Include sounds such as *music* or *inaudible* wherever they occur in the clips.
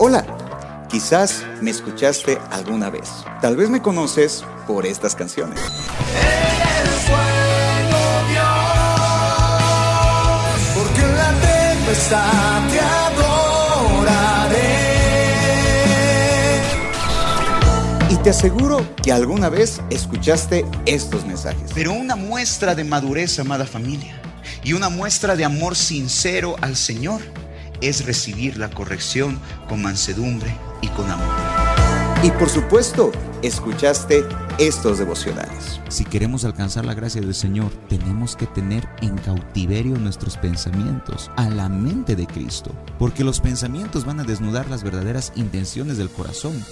Hola, quizás me escuchaste alguna vez. Tal vez me conoces por estas canciones. Te adoraré. Y te aseguro que alguna vez escuchaste estos mensajes. Pero una muestra de madurez, amada familia, y una muestra de amor sincero al Señor es recibir la corrección con mansedumbre y con amor. Y por supuesto, escuchaste estos devocionales. Si queremos alcanzar la gracia del Señor, tenemos que tener en cautiverio nuestros pensamientos a la mente de Cristo, porque los pensamientos van a desnudar las verdaderas intenciones del corazón.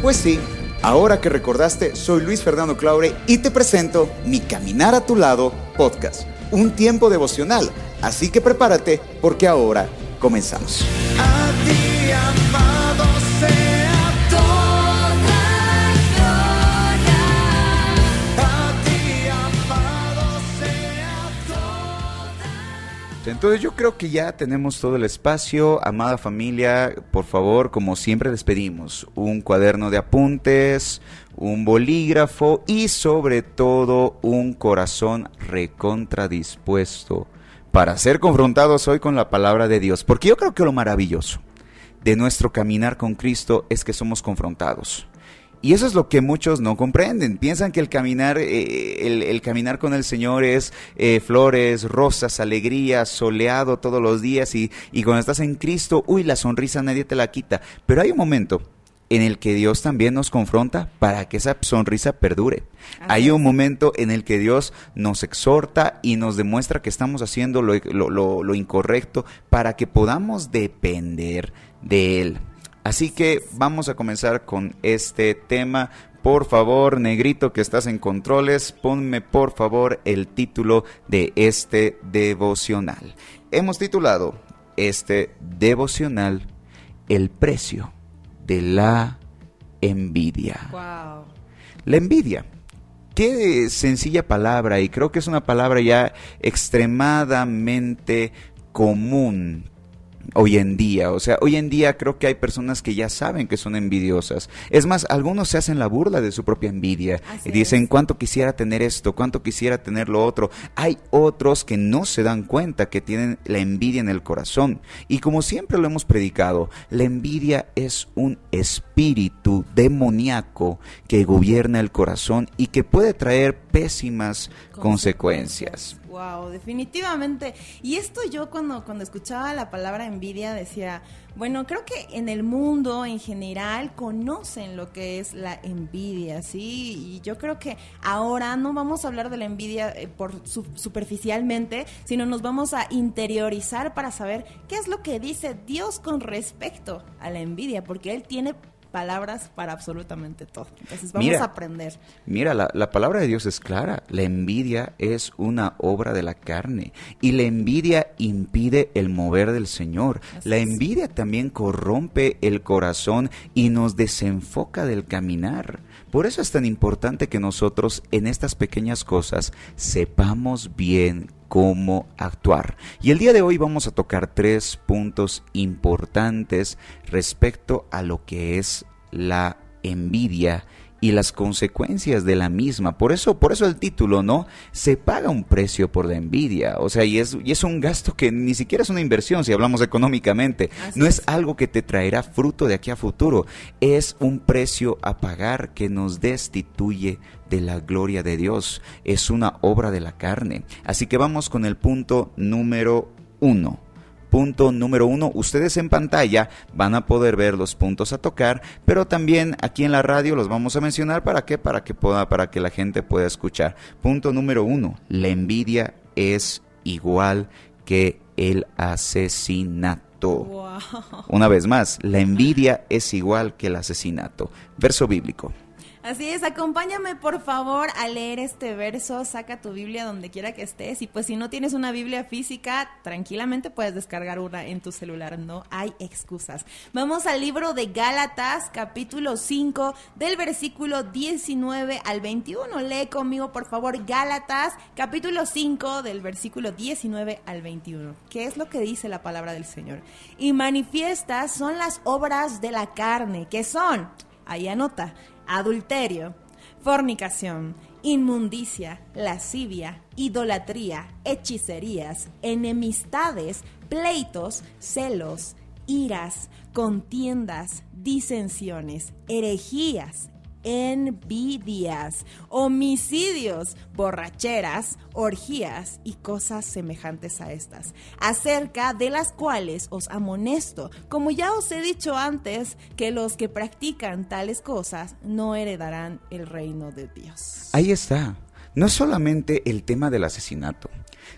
Pues sí, ahora que recordaste, soy Luis Fernando Claure y te presento Mi Caminar a tu lado podcast, un tiempo devocional. Así que prepárate porque ahora comenzamos. A ti, amado, sea toda gloria. A ti, amado, sea toda Entonces yo creo que ya tenemos todo el espacio. Amada familia, por favor, como siempre les pedimos, un cuaderno de apuntes, un bolígrafo y sobre todo un corazón recontradispuesto para ser confrontados hoy con la palabra de Dios. Porque yo creo que lo maravilloso de nuestro caminar con Cristo es que somos confrontados. Y eso es lo que muchos no comprenden. Piensan que el caminar, eh, el, caminar con el Señor es eh, flores, rosas, alegría, soleado todos los días. Y, y cuando estás en Cristo, uy, la sonrisa nadie te la quita. Pero hay un momento en el que Dios también nos confronta para que esa sonrisa perdure. Hay un momento en el que Dios nos exhorta y nos demuestra que estamos haciendo lo, lo- lo- lo incorrecto para que podamos depender de Él. Así que vamos a comenzar con este tema. Por favor, negrito que estás en controles, ponme por favor el título de este devocional. Hemos titulado este devocional El precio de la envidia. Wow. La envidia. Qué sencilla palabra y creo que es una palabra ya extremadamente común hoy en día. O sea, hoy en día creo que hay personas que ya saben que son envidiosas. Es más, algunos se hacen la burla de su propia envidia Así y dicen es. cuánto quisiera tener esto, cuánto quisiera tener lo otro. Hay otros que no se dan cuenta que tienen la envidia en el corazón. Y como siempre lo hemos predicado, la envidia es un espíritu demoníaco que gobierna el corazón y que puede traer pésimas consecuencias. Wow, definitivamente. Y esto yo cuando, cuando escuchaba la palabra envidia decía, bueno, creo que en el mundo en general conocen lo que es la envidia, ¿sí? Y yo creo que ahora no vamos a hablar de la envidia eh, por su- superficialmente, sino nos vamos a interiorizar para saber qué es lo que dice Dios con respecto a la envidia, porque Él tiene palabras para absolutamente todo. Entonces vamos Mira. a aprender. Mira, la, la palabra de Dios es clara. La envidia es una obra de la carne. Y la envidia impide el mover del Señor. Así La es. envidia también corrompe el corazón y nos desenfoca del caminar. Por eso es tan importante que nosotros en estas pequeñas cosas sepamos bien cómo actuar. Y el día de hoy vamos a tocar tres puntos importantes respecto a lo que es la envidia y las consecuencias de la misma. Por eso, por eso el título, ¿no? Se paga un precio por la envidia. O sea, y es, y es un gasto que ni siquiera es una inversión si hablamos económicamente. Así no es es. algo que te traerá fruto de aquí a futuro. Es un precio a pagar que nos destituye de la gloria de Dios. Es una obra de la carne. Así que vamos con el punto número uno. Punto número uno, ustedes en pantalla van a poder ver los puntos a tocar, pero también aquí en la radio los vamos a mencionar para qué, para que pueda, para que la gente pueda escuchar. Punto número uno, la envidia es igual que el asesinato. Wow. Una vez más, la envidia es igual que el asesinato. Verso bíblico. Así es, acompáñame por favor a leer este verso, saca tu Biblia donde quiera que estés y pues si no tienes una Biblia física, tranquilamente puedes descargar una en tu celular, no hay excusas. Vamos al libro de Gálatas, capítulo 5, del versículo 19 al 21. Lee conmigo por favor Gálatas, capítulo 5, del versículo 19 al 21. ¿Qué es lo que dice la palabra del Señor? Y manifiestas son las obras de la carne, que son, ahí anota, adulterio, fornicación, inmundicia, lascivia, idolatría, hechicerías, enemistades, pleitos, celos, iras, contiendas, disensiones, herejías, envidias, homicidios, borracheras, orgías y cosas semejantes a estas, acerca de las cuales os amonesto, como ya os he dicho antes, que los que practican tales cosas no heredarán el reino de Dios. Ahí está. No es solamente el tema del asesinato.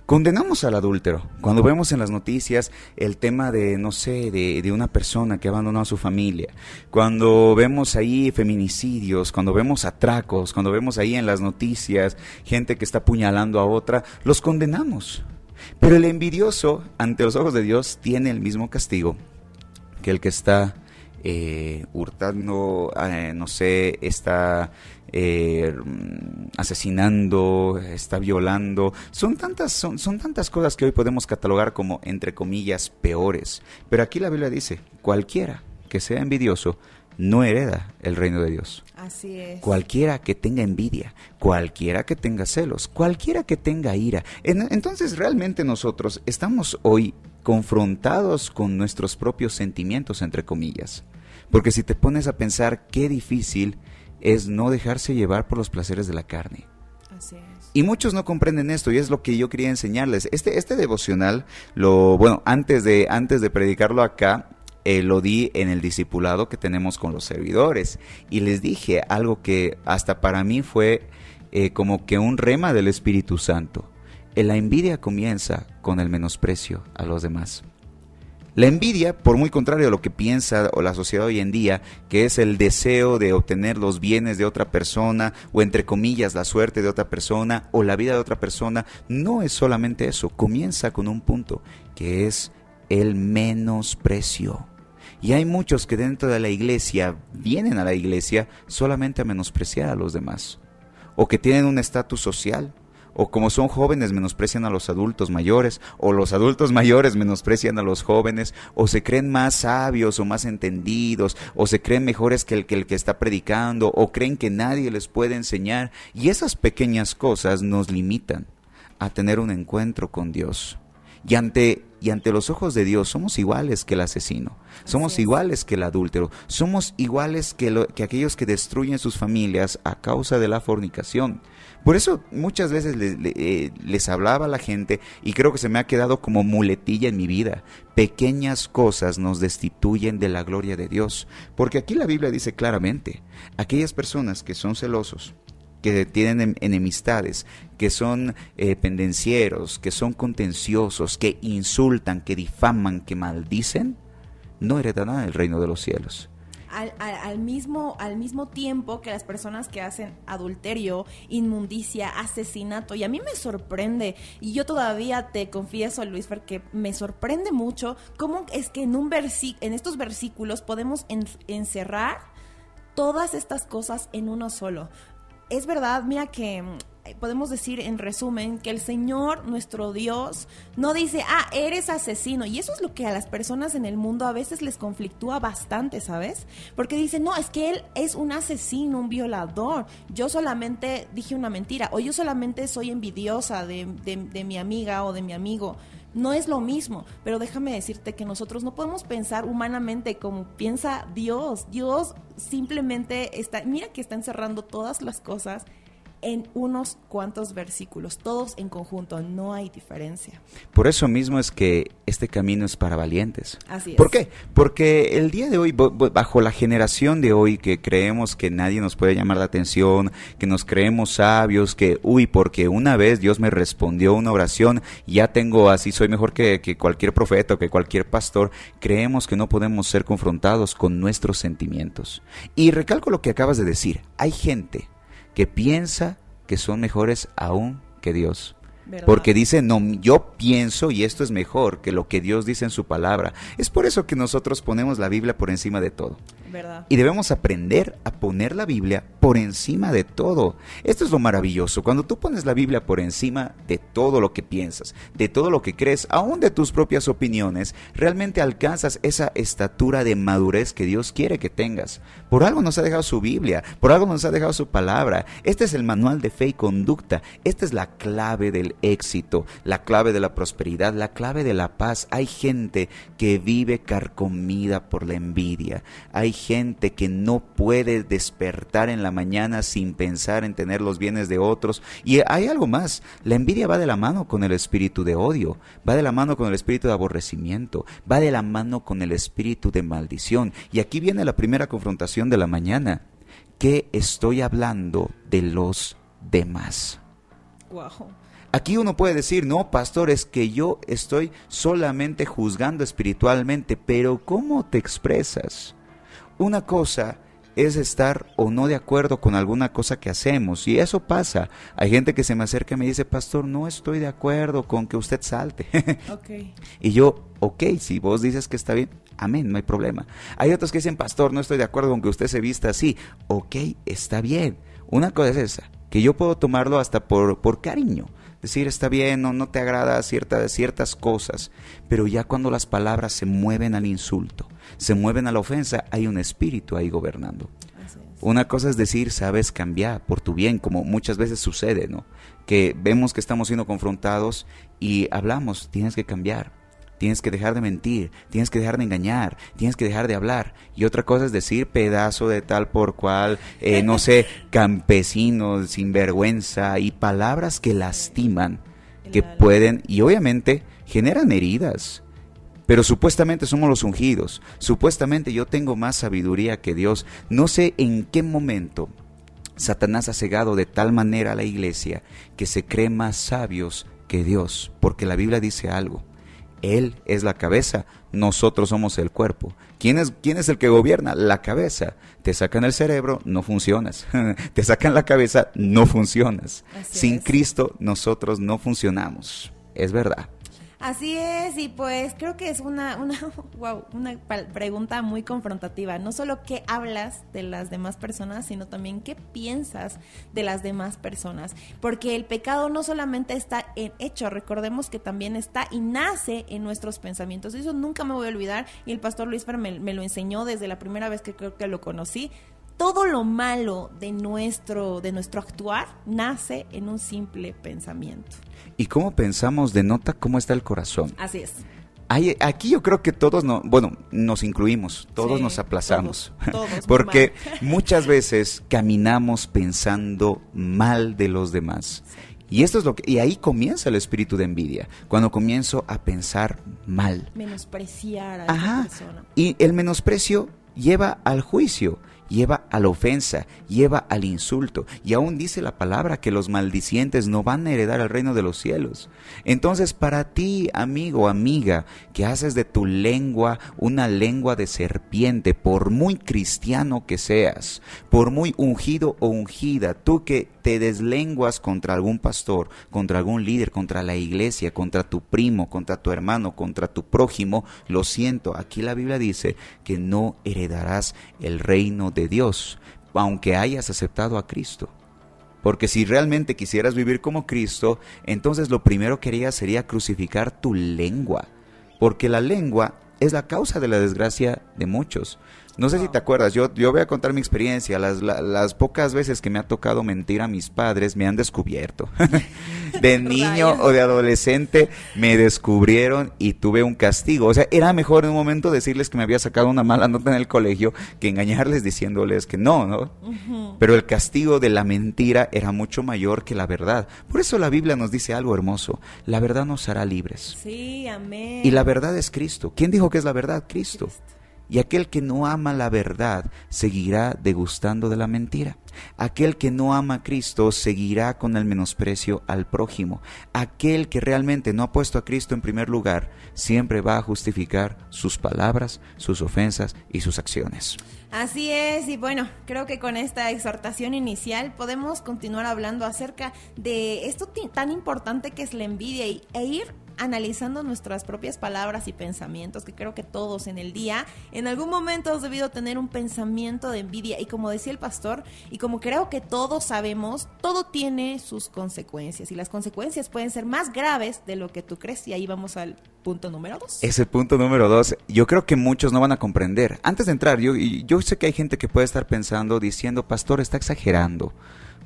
Condenamos al adúltero. Cuando vemos en las noticias el tema de, no sé, de, de, una persona que abandonó a su familia, cuando vemos ahí feminicidios, cuando vemos atracos, cuando vemos ahí en las noticias gente que está apuñalando a otra, los condenamos. Pero el envidioso, ante los ojos de Dios, tiene el mismo castigo que el que está eh, hurtando, eh, no sé, está eh, asesinando, está violando. Son tantas, son, son tantas cosas que hoy podemos catalogar como, entre comillas, peores. Pero aquí la Biblia dice, cualquiera que sea envidioso no hereda el reino de Dios. Así es. Cualquiera que tenga envidia, cualquiera que tenga celos, cualquiera que tenga ira. En, entonces realmente nosotros estamos hoy confrontados con nuestros propios sentimientos, entre comillas. Porque si te pones a pensar qué difícil es no dejarse llevar por los placeres de la carne. Así es. Y muchos no comprenden esto y es lo que yo quería enseñarles. Este, este devocional, lo, bueno, antes de, antes de predicarlo acá, eh, lo di en el discipulado que tenemos con los servidores y les dije algo que hasta para mí fue eh, como que un rema del Espíritu Santo. Eh, la envidia comienza con el menosprecio a los demás. La envidia, por muy contrario a lo que piensa o la sociedad hoy en día, que es el deseo de obtener los bienes de otra persona o entre comillas la suerte de otra persona o la vida de otra persona, no es solamente eso, comienza con un punto, que es el menosprecio. Y hay muchos que dentro de la iglesia vienen a la iglesia solamente a menospreciar a los demás, o que tienen un estatus social, o como son jóvenes menosprecian a los adultos mayores, o los adultos *laughs* mayores menosprecian a los jóvenes, o se creen más sabios o más entendidos, o se creen mejores que el que, el que está predicando, o creen que nadie les puede enseñar, y esas pequeñas cosas nos limitan a tener un encuentro con Dios. Y ante, y ante los ojos de Dios somos iguales que el asesino, somos es. iguales que el adúltero, somos iguales que, lo- que aquellos que destruyen sus familias a causa de la fornicación. Por eso muchas veces eh, les hablaba a la gente y creo que se me ha quedado como muletilla en mi vida. Pequeñas cosas nos destituyen de la gloria de Dios. Porque aquí la Biblia dice claramente, aquellas personas que son celosos, que tienen em- enemistades, que son eh, pendencieros, que son contenciosos, que insultan, que difaman, que maldicen, no heredarán el reino de los cielos. Al, al- mismo, al mismo tiempo que las personas que hacen adulterio, inmundicia, asesinato, y a mí me sorprende, y yo todavía te confieso, Luis, porque me sorprende mucho cómo es que en, un versi en estos versículos podemos en- encerrar todas estas cosas en uno solo. Es verdad, mira que podemos decir en resumen que el Señor, nuestro Dios, no dice, ah, eres asesino. Y eso es lo que a las personas en el mundo a veces les conflictúa bastante, ¿sabes? Porque dicen, no, es que Él es un asesino, un violador. Yo solamente dije una mentira. O yo solamente soy envidiosa de, de- de mi amiga o de mi amigo. No es lo mismo, pero déjame decirte que nosotros no podemos pensar humanamente como piensa Dios. Dios simplemente está, mira que está encerrando todas las cosas en unos cuantos versículos, todos en conjunto, no hay diferencia. Por eso mismo es que este camino es para valientes. Así es. ¿Por qué? Porque el día de hoy, bajo la generación de hoy que creemos que nadie nos puede llamar la atención, que nos creemos sabios, que, uy, porque una vez Dios me respondió una oración, ya tengo así, soy mejor que, que cualquier profeta o que cualquier pastor, creemos que no podemos ser confrontados con nuestros sentimientos. Y recalco lo que acabas de decir, hay gente que piensa que son mejores aún que Dios. ¿Verdad? Porque dice, no, yo pienso y esto es mejor que lo que Dios dice en su palabra. Es por eso que nosotros ponemos la Biblia por encima de todo. Y debemos aprender a poner la Biblia por encima de todo. Esto es lo maravilloso. Cuando tú pones la Biblia por encima de todo lo que piensas, de todo lo que crees, aún de tus propias opiniones, realmente alcanzas esa estatura de madurez que Dios quiere que tengas. Por algo nos ha dejado su Biblia, por algo nos ha dejado su palabra. Este es el manual de fe y conducta. Esta es la clave del éxito, la clave de la prosperidad, la clave de la paz. Hay gente que vive carcomida por la envidia. Hay gente que no puede despertar en la mañana sin pensar en tener los bienes de otros. Y hay algo más. La envidia va de la mano con el espíritu de odio, va de la mano con el espíritu de aborrecimiento, va de la mano con el espíritu de maldición. Y aquí viene la primera confrontación de la mañana. ¿Qué estoy hablando de los demás? Wow. Aquí uno puede decir, no, pastor, es que yo estoy solamente juzgando espiritualmente, pero ¿cómo te expresas? Una cosa es estar o no de acuerdo con alguna cosa que hacemos, y eso pasa. Hay gente que se me acerca y me dice, pastor, no estoy de acuerdo con que usted salte. *laughs* Ok. y yo, ok, si vos dices que está bien, amén, no hay problema. Hay otros que dicen, pastor, no estoy de acuerdo con que usted se vista así. Ok, está bien. Una cosa es esa, que yo puedo tomarlo hasta por, por cariño. Decir, está bien, no, no te agrada cierta, ciertas cosas. Pero ya cuando las palabras se mueven al insulto, se mueven a la ofensa, hay un espíritu ahí gobernando. Una cosa es decir, sabes cambiar por tu bien, como muchas veces sucede, ¿no? Que vemos que estamos siendo confrontados y hablamos, tienes que cambiar, tienes que dejar de mentir, tienes que dejar de engañar, tienes que dejar de hablar. Y otra cosa es decir, pedazo de tal por cual, eh, no sé, *laughs* campesino, sinvergüenza y palabras que lastiman, que pueden y obviamente generan heridas. Pero supuestamente somos los ungidos. Supuestamente yo tengo más sabiduría que Dios. No sé en qué momento Satanás ha cegado de tal manera a la iglesia que se cree más sabios que Dios. Porque la Biblia dice algo. Él es la cabeza, nosotros somos el cuerpo. ¿Quién es, quién es el que gobierna? La cabeza. Te sacan el cerebro, no funcionas. *laughs* Te sacan la cabeza, no funcionas. Así Sin es. Cristo nosotros no funcionamos. Es verdad. Así es, y pues creo que es una, una, *laughs* wow, una pregunta muy confrontativa. No solo qué hablas de las demás personas, sino también qué piensas de las demás personas. Porque el pecado no solamente está en hecho, recordemos que también está y nace en nuestros pensamientos. Eso nunca me voy a olvidar y el pastor Luis Fer me, me lo enseñó desde la primera vez que creo que lo conocí. Todo lo malo de nuestro, de nuestro actuar nace en un simple pensamiento. Y cómo pensamos denota cómo está el corazón. Así es. Hay- aquí yo creo que todos, no, bueno, nos incluimos, todos Sí, nos aplazamos. todos, *laughs* Porque *laughs* muchas veces caminamos pensando mal de los demás. Y esto es lo que y ahí comienza el espíritu de envidia, cuando comienzo a pensar mal. menospreciar a esa persona. Y el menosprecio lleva al juicio, lleva a la ofensa, lleva al insulto. Y aún dice la palabra que los maldicientes no van a heredar el reino de los cielos. Entonces, para ti, amigo, amiga, que haces de tu lengua una lengua de serpiente, por muy cristiano que seas, por muy ungido o ungida, tú que te deslenguas contra algún pastor, contra algún líder, contra la iglesia, contra tu primo, contra tu hermano, contra tu prójimo, lo siento, aquí la Biblia dice que no heredarás el reino de Dios, aunque hayas aceptado a Cristo. Porque si realmente quisieras vivir como Cristo, entonces lo primero que harías sería crucificar tu lengua. Porque la lengua es la causa de la desgracia de muchos. No sé si te acuerdas, yo, yo voy a contar mi experiencia. Las, la- las pocas veces que me ha tocado mentir a mis padres me han descubierto. *laughs* de niño o de adolescente me descubrieron y tuve un castigo. O sea, era mejor en un momento decirles que me había sacado una mala nota en el colegio que engañarles diciéndoles que no, ¿no? Pero el castigo de la mentira era mucho mayor que la verdad. Por eso la Biblia nos dice algo hermoso. La verdad nos hará libres. Sí, amén. Y la verdad es Cristo. ¿Quién dijo que es la verdad? Cristo. Y aquel que no ama la verdad seguirá degustando de la mentira. Aquel que no ama a Cristo seguirá con el menosprecio al prójimo. Aquel que realmente no ha puesto a Cristo en primer lugar siempre va a justificar sus palabras, sus ofensas y sus acciones. Así es, y bueno, creo que con esta exhortación inicial podemos continuar hablando acerca de esto tan importante que es la envidia y, e ir analizando nuestras propias palabras y pensamientos, que creo que todos en el día, en algún momento hemos debido tener un pensamiento de envidia. Y como decía el pastor, y como creo que todos sabemos, todo tiene sus consecuencias. Y las consecuencias pueden ser más graves de lo que tú crees. Y ahí vamos al punto número dos. Ese punto número dos, yo creo que muchos no van a comprender. Antes de entrar, yo, yo sé que hay gente que puede estar pensando, diciendo, pastor, está exagerando,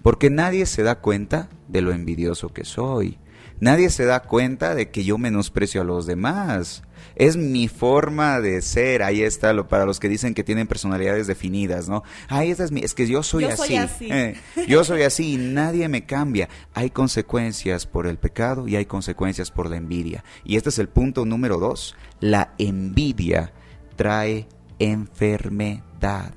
porque nadie se da cuenta de lo envidioso que soy. Nadie se da cuenta de que yo menosprecio a los demás. Es mi forma de ser. Ahí está lo para los que dicen que tienen personalidades definidas, ¿no? Ahí esta es mi, es que yo soy Yo así. soy así. Eh, yo soy así y nadie me cambia. Hay consecuencias por el pecado y hay consecuencias por la envidia. Y este es el punto número dos. La envidia trae enfermedad.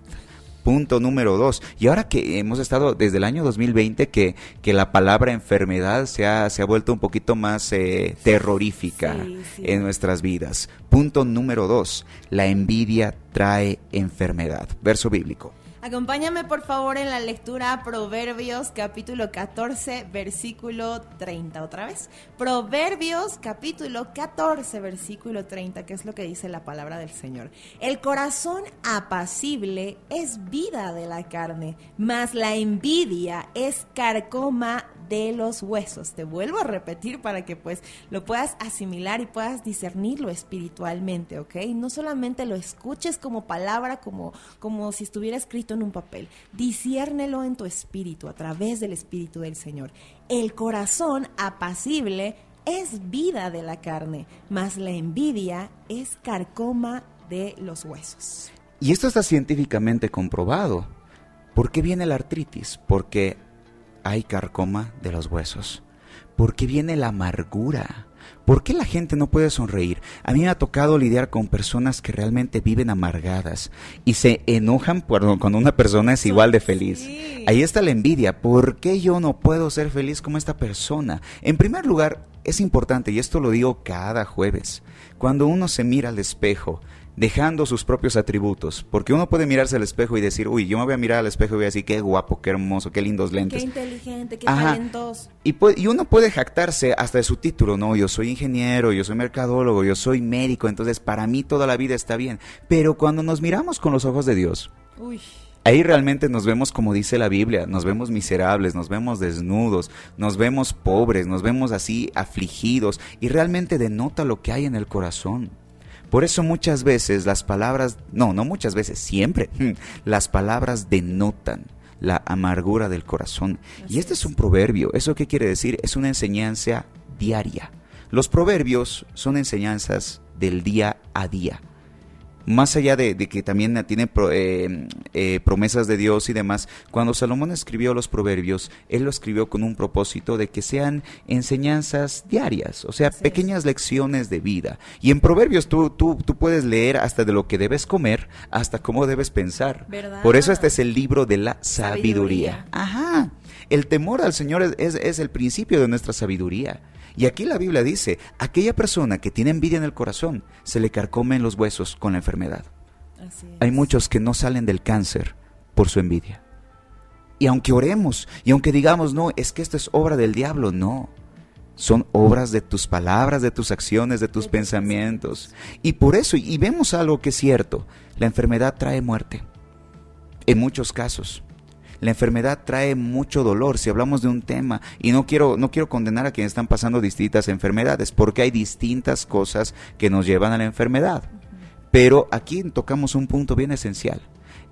Punto número dos. Y ahora que hemos estado desde el año 2020 que, que la palabra enfermedad se ha, se ha vuelto un poquito más eh, terrorífica Sí, sí. en nuestras vidas. Punto número dos. La envidia trae enfermedad. Verso bíblico. Acompáñame por favor en la lectura Proverbios capítulo 14 versículo 30 otra vez. Proverbios capítulo 14 versículo 30, que es lo que dice la palabra del Señor. El corazón apacible es vida de la carne, mas la envidia es carcoma de los huesos. Te vuelvo a repetir para que pues lo puedas asimilar y puedas discernirlo espiritualmente, ¿ok? No solamente lo escuches como palabra, como, como si estuviera escrito en un papel. Disciérnelo en tu espíritu, a través del espíritu del Señor. El corazón apacible es vida de la carne, mas la envidia es carcoma de los huesos. Y esto está científicamente comprobado. ¿Por qué viene la artritis? Porque hay carcoma de los huesos. ¿Por qué viene la amargura? ¿Por qué la gente no puede sonreír? A mí me ha tocado lidiar con personas que realmente viven amargadas y se enojan por- cuando una persona es igual de *laughs* feliz. Sí. Ahí está la envidia. ¿Por qué yo no puedo ser feliz como esta persona? En primer lugar, es importante, y esto lo digo cada jueves, cuando uno se mira al espejo, dejando sus propios atributos, porque uno puede mirarse al espejo y decir, uy, yo me voy a mirar al espejo y voy a decir, qué guapo, qué hermoso, qué lindos Qué lentes. inteligente, qué Ajá. talentoso. Y, pu- y uno puede jactarse hasta de su título, ¿no? Yo soy ingeniero, yo soy mercadólogo, yo soy médico, entonces para mí toda la vida está bien. Pero cuando nos miramos con los ojos de Dios, Uy. Ahí realmente nos vemos como dice la Biblia, nos vemos miserables, nos vemos desnudos, nos vemos pobres, nos vemos así afligidos y realmente denota lo que hay en el corazón. Por eso muchas veces las palabras, no, no muchas veces, siempre, *laughs* las palabras denotan la amargura del corazón. Así Y este es. es un proverbio. ¿Eso qué quiere decir? Es una enseñanza diaria. Los proverbios son enseñanzas del día a día más allá de, de que también tiene pro- eh, eh, promesas de Dios y demás, cuando Salomón escribió los proverbios, él lo escribió con un propósito de que sean enseñanzas diarias, o sea, Así es. pequeñas lecciones de vida. Y en proverbios tú, tú, tú puedes leer hasta de lo que debes comer, hasta cómo debes pensar. ¿Verdad? Por eso este es el libro de la Sabiduría. sabiduría. Ajá. El temor al Señor es, es- es el principio de nuestra sabiduría. Y aquí la Biblia dice, aquella persona que tiene envidia en el corazón, se le carcomen los huesos con la enfermedad. Así es. Hay muchos que no salen del cáncer por su envidia. Y aunque oremos, y aunque digamos, no, es que esto es obra del diablo, no. Son obras de tus palabras, de tus acciones, de tus De tus pensamientos. Y por eso, y vemos algo que es cierto, la enfermedad trae muerte. En muchos casos. La enfermedad trae mucho dolor si hablamos de un tema y no quiero no quiero condenar a quienes están pasando distintas enfermedades porque hay distintas cosas que nos llevan a la enfermedad. Pero aquí tocamos un punto bien esencial.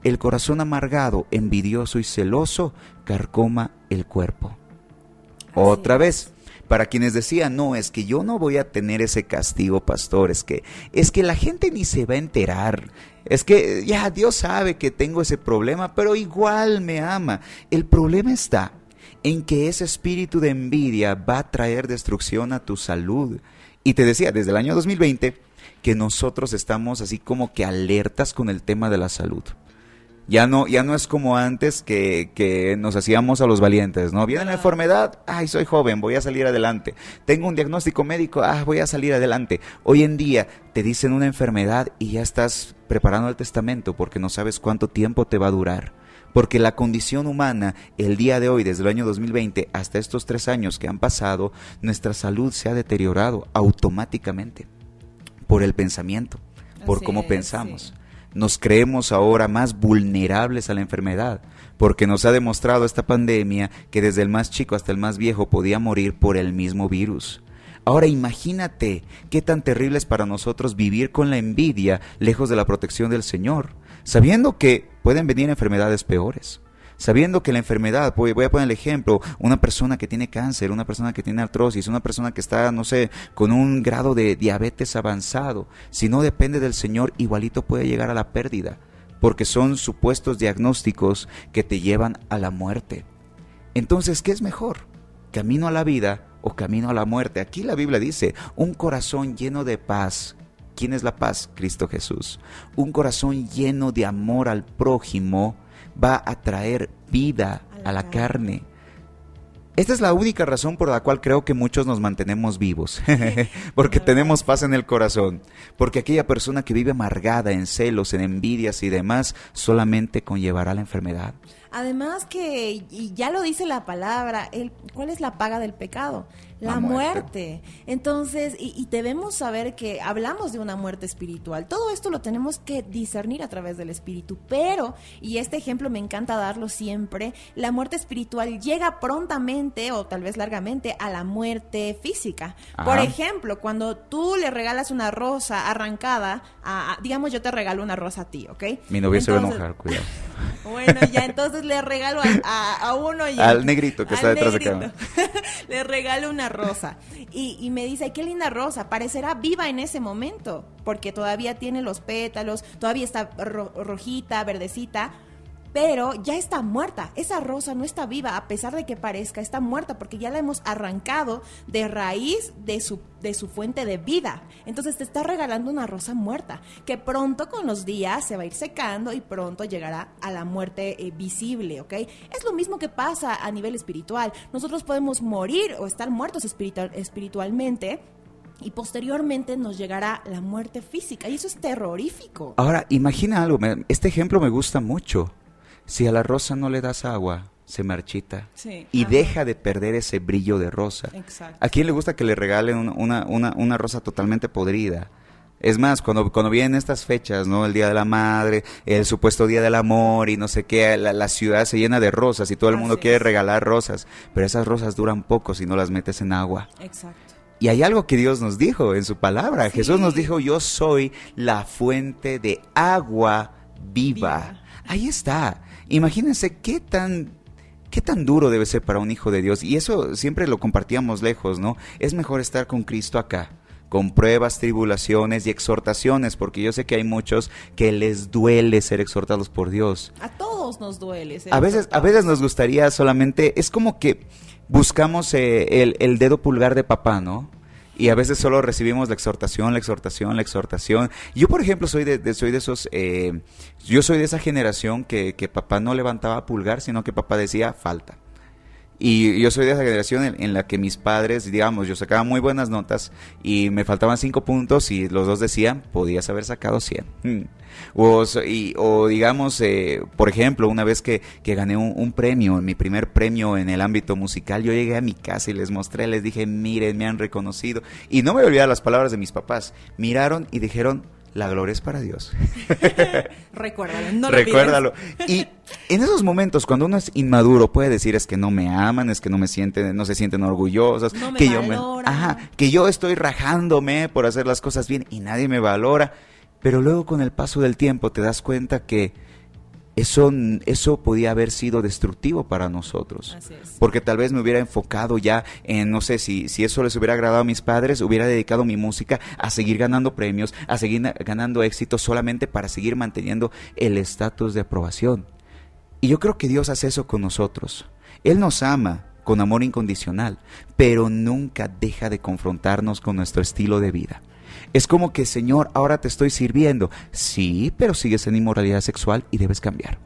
El corazón amargado, envidioso y celoso carcoma el cuerpo. Otra vez, para quienes decían, no, es que yo no voy a tener ese castigo, pastor, es que, es que la gente ni se va a enterar. Es que ya Dios sabe que tengo ese problema, pero igual me ama. El problema está en que ese espíritu de envidia va a traer destrucción a tu salud. Y te decía, desde el año 2020, que nosotros estamos así como que alertas con el tema de la salud. Ya no, ya no es como antes que, que nos hacíamos a los valientes, ¿no? Viene la enfermedad, ay, soy joven, voy a salir adelante. Tengo un diagnóstico médico, ah, voy a salir adelante. Hoy en día te dicen una enfermedad y ya estás preparando el testamento porque no sabes cuánto tiempo te va a durar. Porque la condición humana, el día de hoy, desde el año 2020 hasta estos tres años que han pasado, nuestra salud se ha deteriorado automáticamente por el pensamiento, por Así cómo es, pensamos sí. Nos creemos ahora más vulnerables a la enfermedad, porque nos ha demostrado esta pandemia que desde el más chico hasta el más viejo podía morir por el mismo virus. Ahora imagínate qué tan terrible es para nosotros vivir con la envidia lejos de la protección del Señor, sabiendo que pueden venir enfermedades peores. Sabiendo que la enfermedad, voy, a poner el ejemplo, una persona que tiene cáncer, una persona que tiene artrosis, una persona que está, no sé, con un grado de diabetes avanzado, si no depende del Señor, igualito puede llegar a la pérdida, porque son supuestos diagnósticos que te llevan a la muerte. Entonces, ¿qué es mejor? ¿Camino a la vida o camino a la muerte? Aquí la Biblia dice, un corazón lleno de paz. ¿Quién es la paz? Cristo Jesús. Un corazón lleno de amor al prójimo va a traer vida a la, carne. Esta es la única razón por la cual creo que muchos nos mantenemos vivos, *laughs* porque tenemos paz en el corazón, porque aquella persona que vive amargada en celos, en envidias y demás, solamente conllevará la enfermedad. Además que, y ya lo dice la palabra, el, ¿cuál es la paga del pecado? La, La muerte. muerte. Entonces, y, y debemos saber que hablamos de una muerte espiritual. Todo esto lo tenemos que discernir a través del espíritu. Pero, y este ejemplo me encanta darlo siempre, la muerte espiritual llega prontamente o tal vez largamente a la muerte física. Por ejemplo, cuando tú le regalas una rosa arrancada, a- a- digamos yo te regalo una rosa a ti, ¿ok? Mi novia se va a enojar, cuidado. *laughs* bueno, ya entonces le regalo a, uno y Al negrito que está detrás de negrito. *laughs* le regalo una rosa. Y, y me dice, qué linda rosa, parecerá viva en ese momento, porque todavía tiene los pétalos, todavía está ro- rojita, verdecita. Pero ya está muerta. Esa rosa no está viva, a pesar de que parezca, está muerta, porque ya la hemos arrancado de raíz de su, de su fuente de vida. Entonces te está regalando una rosa muerta, que pronto con los días se va a ir secando y pronto llegará a la muerte eh, visible, ¿ok? Es lo mismo que pasa a nivel espiritual. Nosotros podemos morir o estar muertos espiritual- espiritualmente. Y posteriormente nos llegará la muerte física. Y eso es terrorífico. Ahora, imagina algo, este ejemplo me gusta mucho. Si a la rosa no le das agua, se marchita Sí, y ajá. deja de perder ese brillo de rosa. Exacto. ¿A quién le gusta que le regalen un- una, una, una rosa totalmente podrida? Es más, cuando, cuando vienen estas fechas, ¿no? El Día de la Madre, el supuesto Día del Amor y no sé qué, la, la ciudad se llena de rosas y todo el mundo quiere es. regalar rosas, pero esas rosas duran poco si no las metes en agua. Exacto. Y hay algo que Dios nos dijo en su palabra. Sí. Jesús nos dijo, yo soy la fuente de agua viva. Viva. Ahí está. Imagínense qué tan... ¿Qué tan duro debe ser para un hijo de Dios? Y eso siempre lo compartíamos lejos, ¿no? Es mejor estar con Cristo acá, con pruebas, tribulaciones y exhortaciones, porque yo sé que hay muchos que les duele ser exhortados por Dios. A todos nos duele. ser A veces, a veces nos gustaría solamente, es como que buscamos eh, el, el dedo pulgar de papá, ¿no? Y a veces solo recibimos la exhortación, la exhortación, la exhortación. Yo, por ejemplo, soy de, de- soy de esos, eh, yo soy de esa generación que, que papá no levantaba pulgar, sino que papá decía falta. Y yo soy de esa generación en, la que mis padres, digamos, yo sacaba muy buenas notas y me faltaban cinco puntos y los dos decían, podías haber sacado 100. Mm. O, o digamos, eh, por ejemplo, una vez que, que gané un, un premio, mi primer premio en el ámbito musical, yo llegué a mi casa y les mostré, les dije, miren, me han reconocido. Y no me olvidé las palabras de mis papás. Miraron y dijeron, la gloria es para Dios. *laughs* Recuérdalo, no lo Recuérdalo. Y en esos momentos, cuando uno es inmaduro, puede decir es que no me aman, es que no me sienten, no se sienten orgullosos, No me que yo valoran. ajá, que yo estoy rajándome por hacer las cosas bien y nadie me valora. Pero luego con el paso del tiempo te das cuenta que eso, eso podía haber sido destructivo para nosotros. Porque tal vez me hubiera enfocado ya en, no sé, si, si eso les hubiera agradado a mis padres, hubiera dedicado mi música a seguir ganando premios, a seguir na- ganando éxitos solamente para seguir manteniendo el estatus de aprobación. Y yo creo que Dios hace eso con nosotros. Él nos ama con amor incondicional, pero nunca deja de confrontarnos con nuestro estilo de vida. Es como que, Señor, ahora te estoy sirviendo. Sí, pero sigues en inmoralidad sexual y debes cambiar.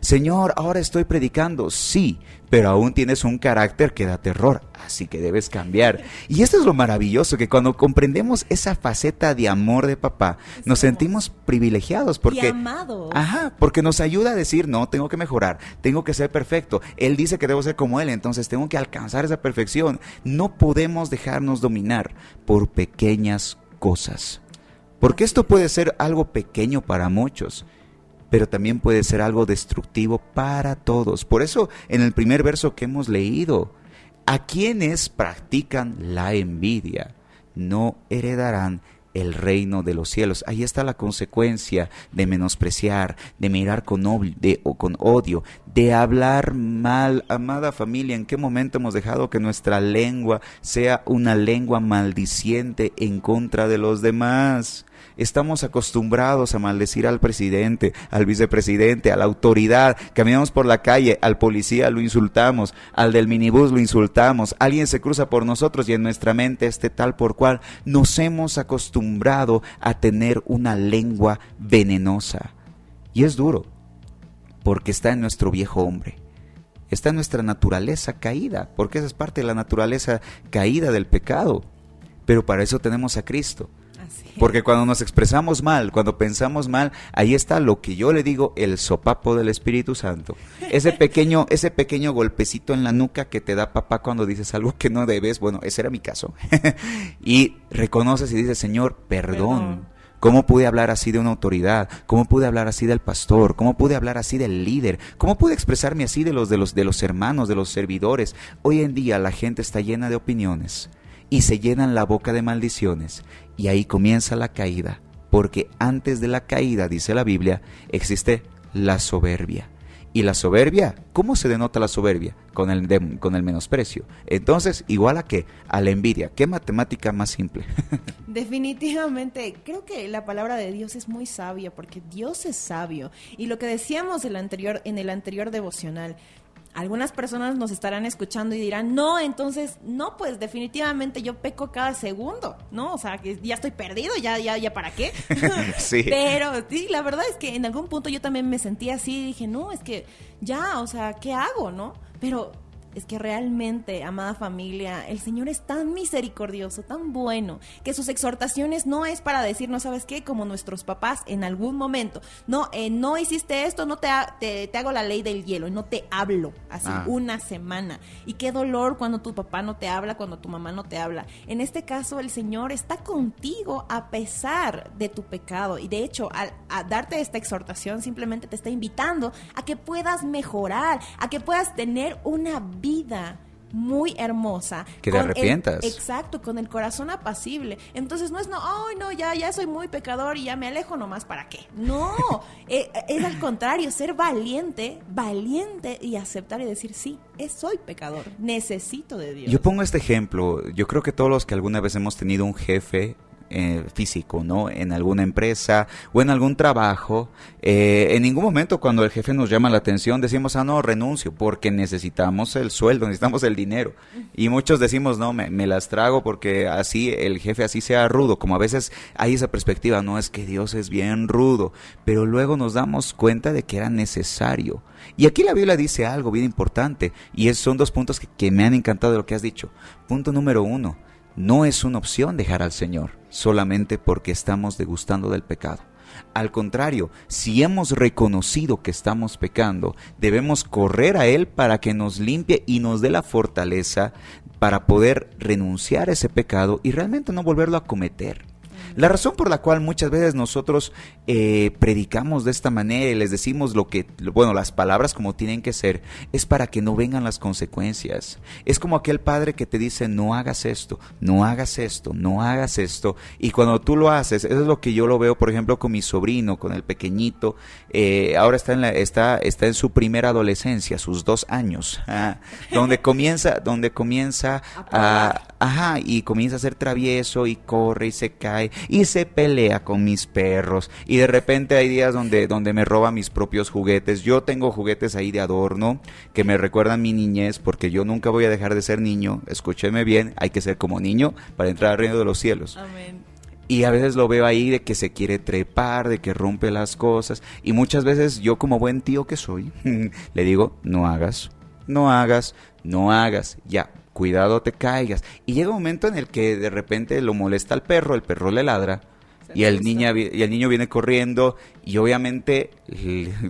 Señor, ahora estoy predicando. Sí, pero aún tienes un carácter que da terror, así que debes cambiar. Y esto es lo maravilloso, que cuando comprendemos esa faceta de amor de papá, nos sentimos privilegiados porque... y amados. Ajá, porque nos ayuda a decir, no, tengo que mejorar, tengo que ser perfecto. Él dice que debo ser como Él, entonces tengo que alcanzar esa perfección. No podemos dejarnos dominar por pequeñas cosas. Porque esto puede ser algo pequeño para muchos, pero también puede ser algo destructivo para todos. Por eso, en el primer verso que hemos leído, a quienes practican la envidia no heredarán el reino de los cielos. Ahí está la consecuencia de menospreciar, de mirar con, de- o con odio, de hablar mal. Amada familia, ¿en qué momento hemos dejado que nuestra lengua sea una lengua maldiciente en contra de los demás? Estamos acostumbrados a maldecir al presidente, al vicepresidente, a la autoridad. Caminamos por la calle, al policía lo insultamos, al del minibús lo insultamos. Alguien se cruza por nosotros y en nuestra mente este tal por cual nos hemos acostumbrado a tener una lengua venenosa. Y es duro, porque está en nuestro viejo hombre. Está en nuestra naturaleza caída, porque esa es parte de la naturaleza caída del pecado. Pero para eso tenemos a Cristo. Porque cuando nos expresamos mal, cuando pensamos mal, ahí está lo que yo le digo el sopapo del Espíritu Santo. Ese pequeño, *laughs* ese pequeño golpecito en la nuca que te da papá cuando dices algo que no debes. Bueno, ese era mi caso. *laughs* y reconoces y dices, Señor, perdón. Perdón. ¿Cómo pude hablar así de una autoridad? ¿Cómo pude hablar así del pastor? ¿Cómo pude hablar así del líder? ¿Cómo pude expresarme así de los de los de los hermanos, de los servidores? Hoy en día la gente está llena de opiniones y se llenan la boca de maldiciones y ahí comienza la caída, porque antes de la caída, dice la Biblia, existe la soberbia. Y la soberbia, ¿cómo se denota la soberbia? Con el, con el menosprecio. Entonces, igual a qué? A la envidia. ¿Qué matemática más simple? *laughs* Definitivamente, creo que la palabra de Dios es muy sabia porque Dios es sabio. Y lo que decíamos el anterior, en el anterior devocional, algunas personas nos estarán escuchando y dirán, no, entonces, no, pues definitivamente yo peco cada segundo, ¿no? O sea, que ya estoy perdido, ya, ya, ya, ¿para qué? *laughs* *laughs* Sí. Pero sí, la verdad es que en algún punto yo también me sentí así y dije, no, es que ya, o sea, ¿qué hago, no? Pero es que realmente, amada familia, el Señor es tan misericordioso, tan bueno, que sus exhortaciones no es para decir, no sabes qué, como nuestros papás en algún momento, no, eh, no hiciste esto, no te, ha- te, te hago la ley del hielo, no te hablo, así, Ah. una semana. Y qué dolor cuando tu papá no te habla, cuando tu mamá no te habla. En este caso, el Señor está contigo a pesar de tu pecado. Y de hecho, al a darte esta exhortación, simplemente te está invitando a que puedas mejorar, a que puedas tener una vida muy hermosa. Que te el- arrepientas. exacto, con el corazón apacible. Entonces no es no, ay no, ya, ya soy muy pecador y ya me alejo nomás, ¿para qué? No, *laughs* eh, es al contrario, ser valiente, valiente y aceptar y decir, sí, es, soy pecador, necesito de Dios. Yo pongo este ejemplo. Yo creo que todos los que alguna vez hemos tenido un jefe eh, físico, ¿no? En alguna empresa o en algún trabajo, eh, en ningún momento cuando el jefe nos llama la atención decimos, ah, no, renuncio, porque necesitamos el sueldo, *laughs* necesitamos el dinero. Y muchos decimos, no, me, las trago porque así el jefe así sea rudo, como a veces hay esa perspectiva, no es que Dios es bien rudo, pero luego nos damos cuenta de que era necesario. Y aquí la Biblia dice algo bien importante, y es, son dos puntos que, que me han encantado de lo que has dicho. Punto número uno, no es una opción dejar al Señor solamente porque estamos degustando del pecado. Al contrario, si hemos reconocido que estamos pecando, debemos correr a Él para que nos limpie y nos dé la fortaleza para poder renunciar a ese pecado y realmente no volverlo a cometer. La razón por la cual muchas veces nosotros eh, predicamos de esta manera y les decimos lo que, bueno, las palabras como tienen que ser, es para que no vengan las consecuencias. Es como aquel padre que te dice, no hagas esto, no hagas esto, no hagas esto. Y cuando tú lo haces, eso es lo que yo lo veo, por ejemplo, con mi sobrino, con el pequeñito. eh, ahora está en, la, está, está en su primera adolescencia, sus dos años, ah, donde *laughs* comienza, donde comienza a, ajá, y comienza a ser travieso y corre y se cae y se pelea con mis perros y de repente hay días donde, donde me roba mis propios juguetes. Yo tengo juguetes ahí de adorno que me recuerdan mi niñez porque yo nunca voy a dejar de ser niño. Escúcheme bien, hay que ser como niño para entrar al reino de los cielos. Amén. Y a veces lo veo ahí de que se quiere trepar, de que rompe las cosas. Y muchas veces yo como buen tío que soy, *laughs* le digo, no hagas, no hagas, no hagas, ya, cuidado te caigas. Y llega un momento en el que de repente lo molesta al perro, el perro le ladra. Y el, niña, y el niño viene corriendo y obviamente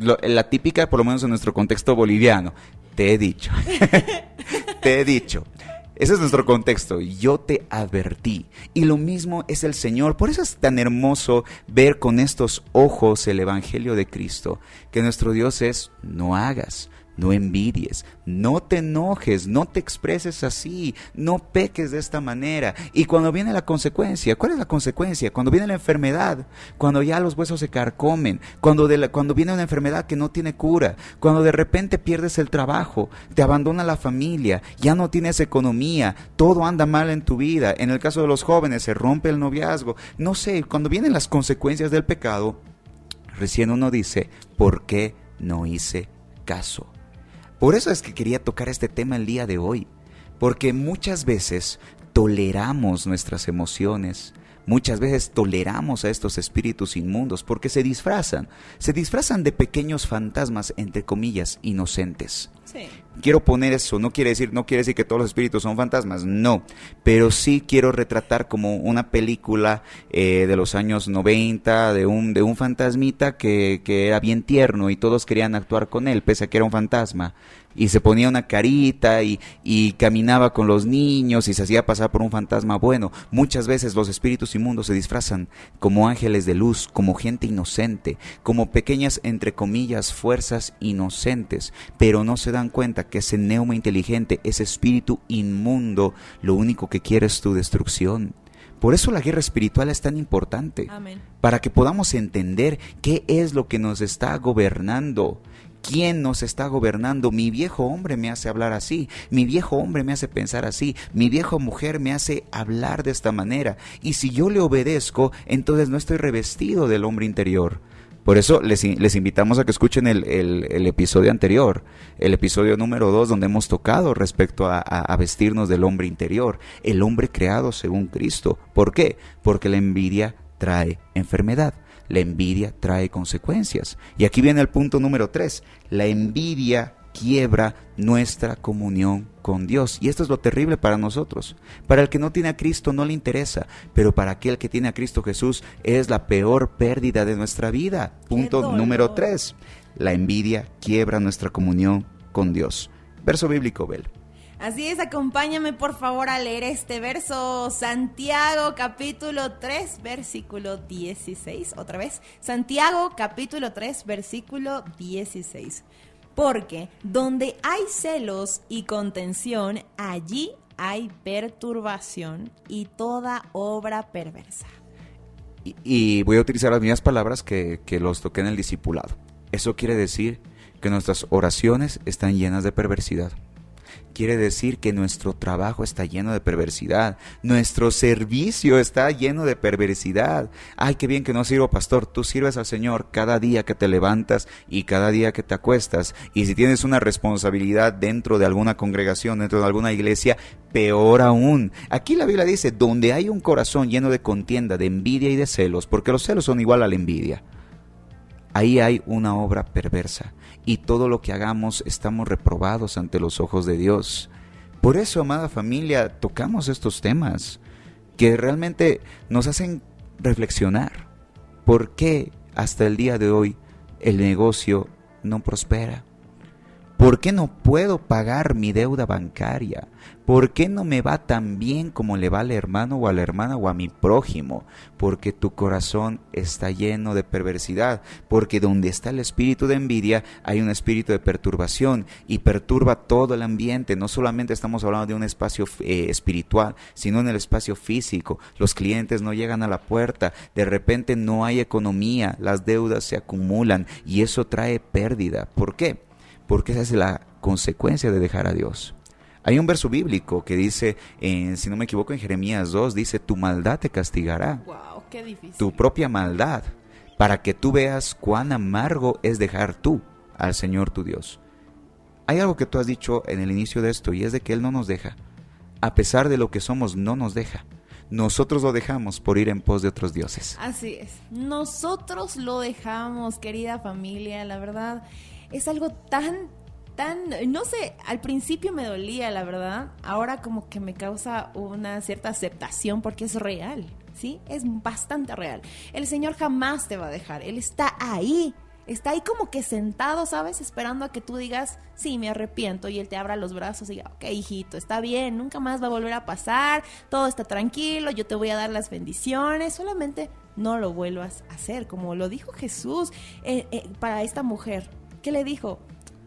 lo- la típica, por lo menos en nuestro contexto boliviano, te he dicho, *laughs* te he dicho. Ese es nuestro contexto. Yo te advertí. Y lo mismo es el Señor. Por eso es tan hermoso ver con estos ojos el Evangelio de Cristo. Que nuestro Dios es, no hagas, no envidies, no te enojes, no te expreses así, no peques de esta manera. Y cuando viene la consecuencia, ¿cuál es la consecuencia? Cuando viene la enfermedad, cuando ya los huesos se carcomen, cuando, cuando viene una enfermedad que no tiene cura, cuando de repente pierdes el trabajo, te abandona la familia, ya no tienes economía, todo anda mal en tu vida. En el caso de los jóvenes, se rompe el noviazgo. No sé, cuando vienen las consecuencias del pecado, recién uno dice, ¿por qué no hice caso? Por eso es que quería tocar este tema el día de hoy, porque muchas veces toleramos nuestras emociones, muchas veces toleramos a estos espíritus inmundos porque se disfrazan, se disfrazan de pequeños fantasmas, entre comillas, inocentes. Sí. Quiero poner eso, no quiere decir, no quiere decir que todos los espíritus son fantasmas, no, pero sí quiero retratar como una película eh, de los años 90 de un, de un fantasmita que, que era bien tierno y todos querían actuar con él, pese a que era un fantasma. Y se ponía una carita y, y caminaba con los niños y se hacía pasar por un fantasma bueno. Muchas veces los espíritus inmundos se disfrazan como ángeles de luz, como gente inocente, como pequeñas, entre comillas, fuerzas inocentes, pero no se dan cuenta que ese neuma inteligente, ese espíritu inmundo, lo único que quiere es tu destrucción. Por eso la guerra espiritual es tan importante Amén. para que podamos entender qué es lo que nos está gobernando. ¿Quién nos está gobernando? Mi viejo hombre me hace hablar así, mi viejo hombre me hace pensar así, mi viejo mujer me hace hablar de esta manera. Y si yo le obedezco, entonces no estoy revestido del hombre interior. Por eso les, in- les invitamos a que escuchen el, episodio anterior, el episodio número 2, donde hemos tocado respecto a vestirnos del hombre interior, el hombre creado según Cristo. ¿Por qué? Porque la envidia trae enfermedad, la envidia trae consecuencias. Y aquí viene el punto número 3, la envidia quiebra nuestra comunión con Dios. Y esto es lo terrible para nosotros. Para el que no tiene a Cristo no le interesa, pero para aquel que tiene a Cristo Jesús es la peor pérdida de nuestra vida. Punto número 3. La envidia quiebra nuestra comunión con Dios. Verso bíblico, Bel. Así es, acompáñame por favor a leer este verso, Santiago capítulo 3, versículo 16, otra vez, Santiago capítulo 3, versículo 16. Porque donde hay celos y contención, allí hay perturbación y toda obra perversa. Y, y voy a utilizar las mismas palabras que, que los toqué en el discipulado. Eso quiere decir que nuestras oraciones están llenas de perversidad. Quiere decir que nuestro trabajo está lleno de perversidad. Nuestro servicio está lleno de perversidad. Ay, qué bien que no sirvo, pastor. Tú sirves al Señor cada día que te levantas y cada día que te acuestas. Y si tienes una responsabilidad dentro de alguna congregación, dentro de alguna iglesia, peor aún. Aquí la Biblia dice, donde hay un corazón lleno de contienda, de envidia y de celos, porque los celos son igual a la envidia. Ahí hay una obra perversa y todo lo que hagamos estamos reprobados ante los ojos de Dios. Por eso, amada familia, tocamos estos temas que realmente nos hacen reflexionar. ¿Por qué hasta el día de hoy el negocio no prospera? ¿Por qué no puedo pagar mi deuda bancaria? ¿Por qué no me va tan bien como le va al hermano o a la hermana o a mi prójimo? Porque tu corazón está lleno de perversidad. Porque donde está el espíritu de envidia hay un espíritu de perturbación y perturba todo el ambiente. No solamente estamos hablando de un espacio eh, espiritual, sino en el espacio físico. Los clientes no llegan a la puerta, de repente no hay economía, las deudas se acumulan y eso trae pérdida. ¿Por qué? Porque esa es la consecuencia de dejar a Dios. Hay un verso bíblico que dice, en, si no me equivoco, en Jeremías 2, dice, tu maldad te castigará, Wow, qué difícil. tu propia maldad, para que tú veas cuán amargo es dejar tú al Señor tu Dios. Hay algo que tú has dicho en el inicio de esto y es de que Él no nos deja. A pesar de lo que somos, no nos deja. Nosotros lo dejamos por ir en pos de otros dioses. Así es. Nosotros lo dejamos, querida familia. La verdad, es algo tan, tan, no sé, al principio me dolía, la verdad. Ahora como que me causa una cierta aceptación porque es real, ¿sí? Es bastante real. El Señor jamás te va a dejar. Él está ahí. Está ahí como que sentado, ¿sabes? Esperando a que tú digas, sí, me arrepiento. Y él te abra los brazos y diga, ok, hijito, está bien, nunca más va a volver a pasar, todo está tranquilo, yo te voy a dar las bendiciones, solamente no lo vuelvas a hacer, como lo dijo Jesús eh, eh, para esta mujer. ¿Qué le dijo?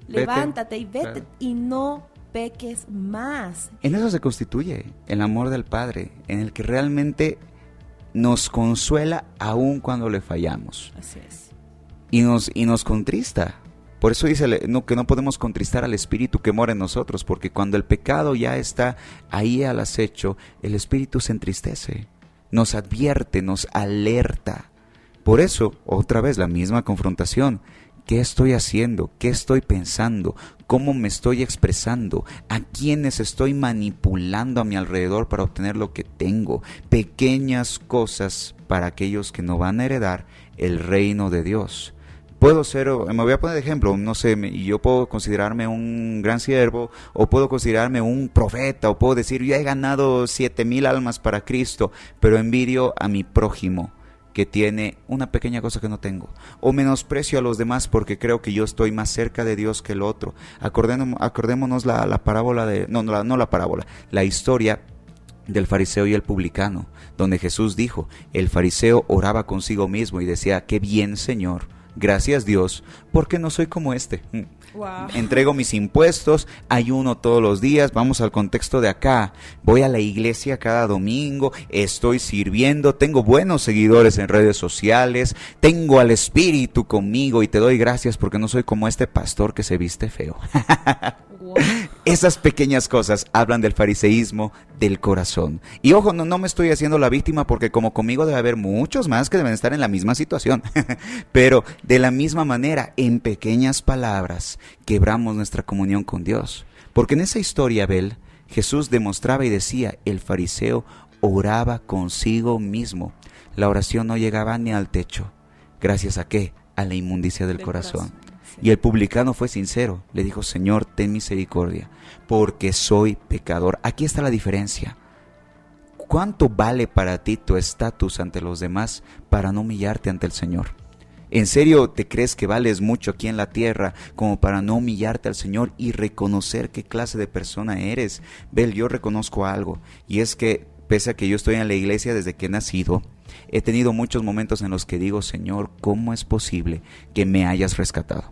Vete. Levántate y vete Claro. y no peques más. En eso se constituye el amor del Padre, en el que realmente nos consuela aun cuando le fallamos Así es. y nos, y nos contrista. Por eso dice no, que no podemos contristar al Espíritu que mora en nosotros, porque cuando el pecado ya está ahí al acecho, el Espíritu se entristece, nos advierte, nos alerta. Por eso, otra vez, la misma confrontación. ¿Qué estoy haciendo? ¿Qué estoy pensando? ¿Cómo me estoy expresando? ¿A quiénes estoy manipulando a mi alrededor para obtener lo que tengo? Pequeñas cosas para aquellos que no van a heredar el reino de Dios. Puedo ser, me voy a poner de ejemplo, no sé, yo puedo considerarme un gran siervo, o puedo considerarme un profeta, o puedo decir, yo he ganado siete mil almas para Cristo, pero envidio a mi prójimo que tiene una pequeña cosa que no tengo, o menosprecio a los demás porque creo que yo estoy más cerca de Dios que el otro. Acordémonos, la, la parábola de, no, no no la parábola, la historia del fariseo y el publicano, donde Jesús dijo, el fariseo oraba consigo mismo y decía, qué bien Señor, gracias Dios, porque no soy como este. Entrego mis impuestos, ayuno todos los días, vamos al contexto de acá, voy a la iglesia cada domingo, estoy sirviendo, tengo buenos seguidores en redes sociales, tengo al Espíritu conmigo y te doy gracias porque no soy como este pastor que se viste feo. *laughs* Esas pequeñas cosas hablan del fariseísmo del corazón. Y ojo, no, no me estoy haciendo la víctima porque como conmigo debe haber muchos más que deben estar en la misma situación. *laughs* Pero de la misma manera, en pequeñas palabras, quebramos nuestra comunión con Dios. Porque en esa historia, Abel, Jesús demostraba y decía, el fariseo oraba consigo mismo. La oración no llegaba ni al techo. ¿Gracias a qué? A la inmundicia del, Del corazón. Y el publicano fue sincero, le dijo, Señor, ten misericordia, porque soy pecador. Aquí está la diferencia. ¿Cuánto vale para ti tu estatus ante los demás para no humillarte ante el Señor? ¿En serio te crees que vales mucho aquí en la tierra como para no humillarte al Señor y reconocer qué clase de persona eres? Bel, yo reconozco algo, y es que pese a que yo estoy en la iglesia desde que he nacido, he tenido muchos momentos en los que digo, Señor, ¿cómo es posible que me hayas rescatado?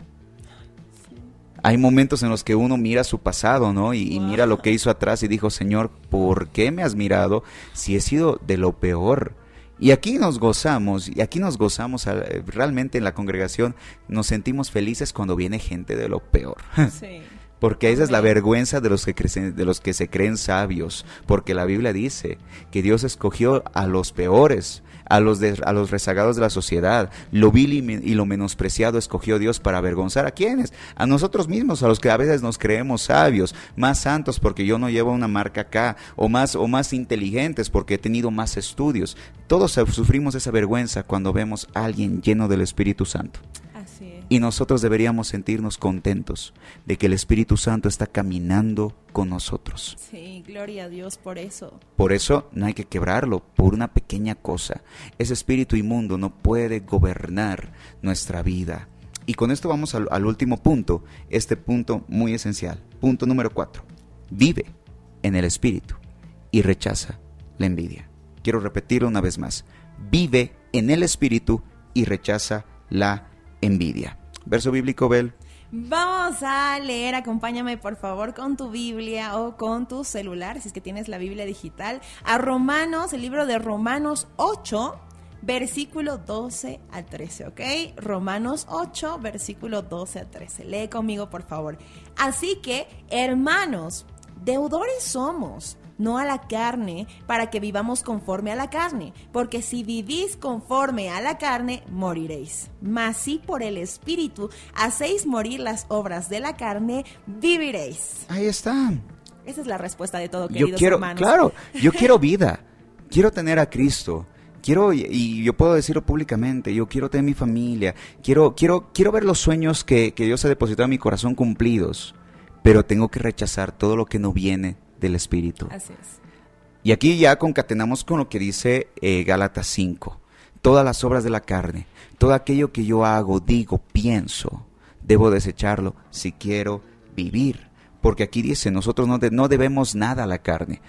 Hay momentos en los que uno mira su pasado, ¿no? Y, y mira lo que hizo atrás y dijo, Señor, ¿por qué me has mirado si he sido de lo peor? Y aquí nos gozamos, y aquí nos gozamos eh, realmente en la congregación, nos sentimos felices cuando viene gente de lo peor. *laughs* Sí. Porque esa es la vergüenza de los que crecen, de los que se creen sabios, porque la Biblia dice que Dios escogió a los peores, a los de- a los rezagados de la sociedad, lo vil y, y lo menospreciado escogió Dios para avergonzar a quienes, a nosotros mismos, a los que a veces nos creemos sabios, más santos porque yo no llevo una marca acá, o más o más inteligentes porque he tenido más estudios. Todos sufrimos esa vergüenza cuando vemos a alguien lleno del Espíritu Santo. Y nosotros deberíamos sentirnos contentos de que el Espíritu Santo está caminando con nosotros. Sí, gloria a Dios por eso. Por eso no hay que quebrarlo por una pequeña cosa. Ese espíritu inmundo no puede gobernar nuestra vida. Y con esto vamos al, al último punto, este punto muy esencial. Punto número cuatro. Vive en el espíritu y rechaza la envidia. Quiero repetirlo una vez más. Vive en el espíritu y rechaza la envidia. Verso bíblico, Bel. Vamos a leer, acompáñame por favor con tu Biblia o con tu celular, si es que tienes la Biblia digital, a Romanos, el libro de Romanos 8, versículo 12 al 13, ¿ok? Romanos 8, versículo 12 al 13. Lee conmigo, por favor. Así que, hermanos, deudores somos, no a la carne, para que vivamos conforme a la carne, porque si vivís conforme a la carne, moriréis. Mas si por el Espíritu hacéis morir las obras de la carne, viviréis. Ahí está. Esa es la respuesta de todo, Yo queridos quiero, hermanos. claro, yo *laughs* quiero vida. Quiero tener a Cristo. Quiero, y- y yo puedo decirlo públicamente, yo quiero tener mi familia. Quiero, quiero, quiero ver los sueños que, que Dios ha depositado en mi corazón cumplidos. Pero tengo que rechazar todo lo que no viene del Espíritu. Así es. Y aquí ya concatenamos con lo que dice eh, Gálatas 5. Todas las obras de la carne, todo aquello que yo hago, digo, pienso, debo desecharlo si quiero vivir. Porque aquí dice, nosotros no, de- no debemos nada a la carne.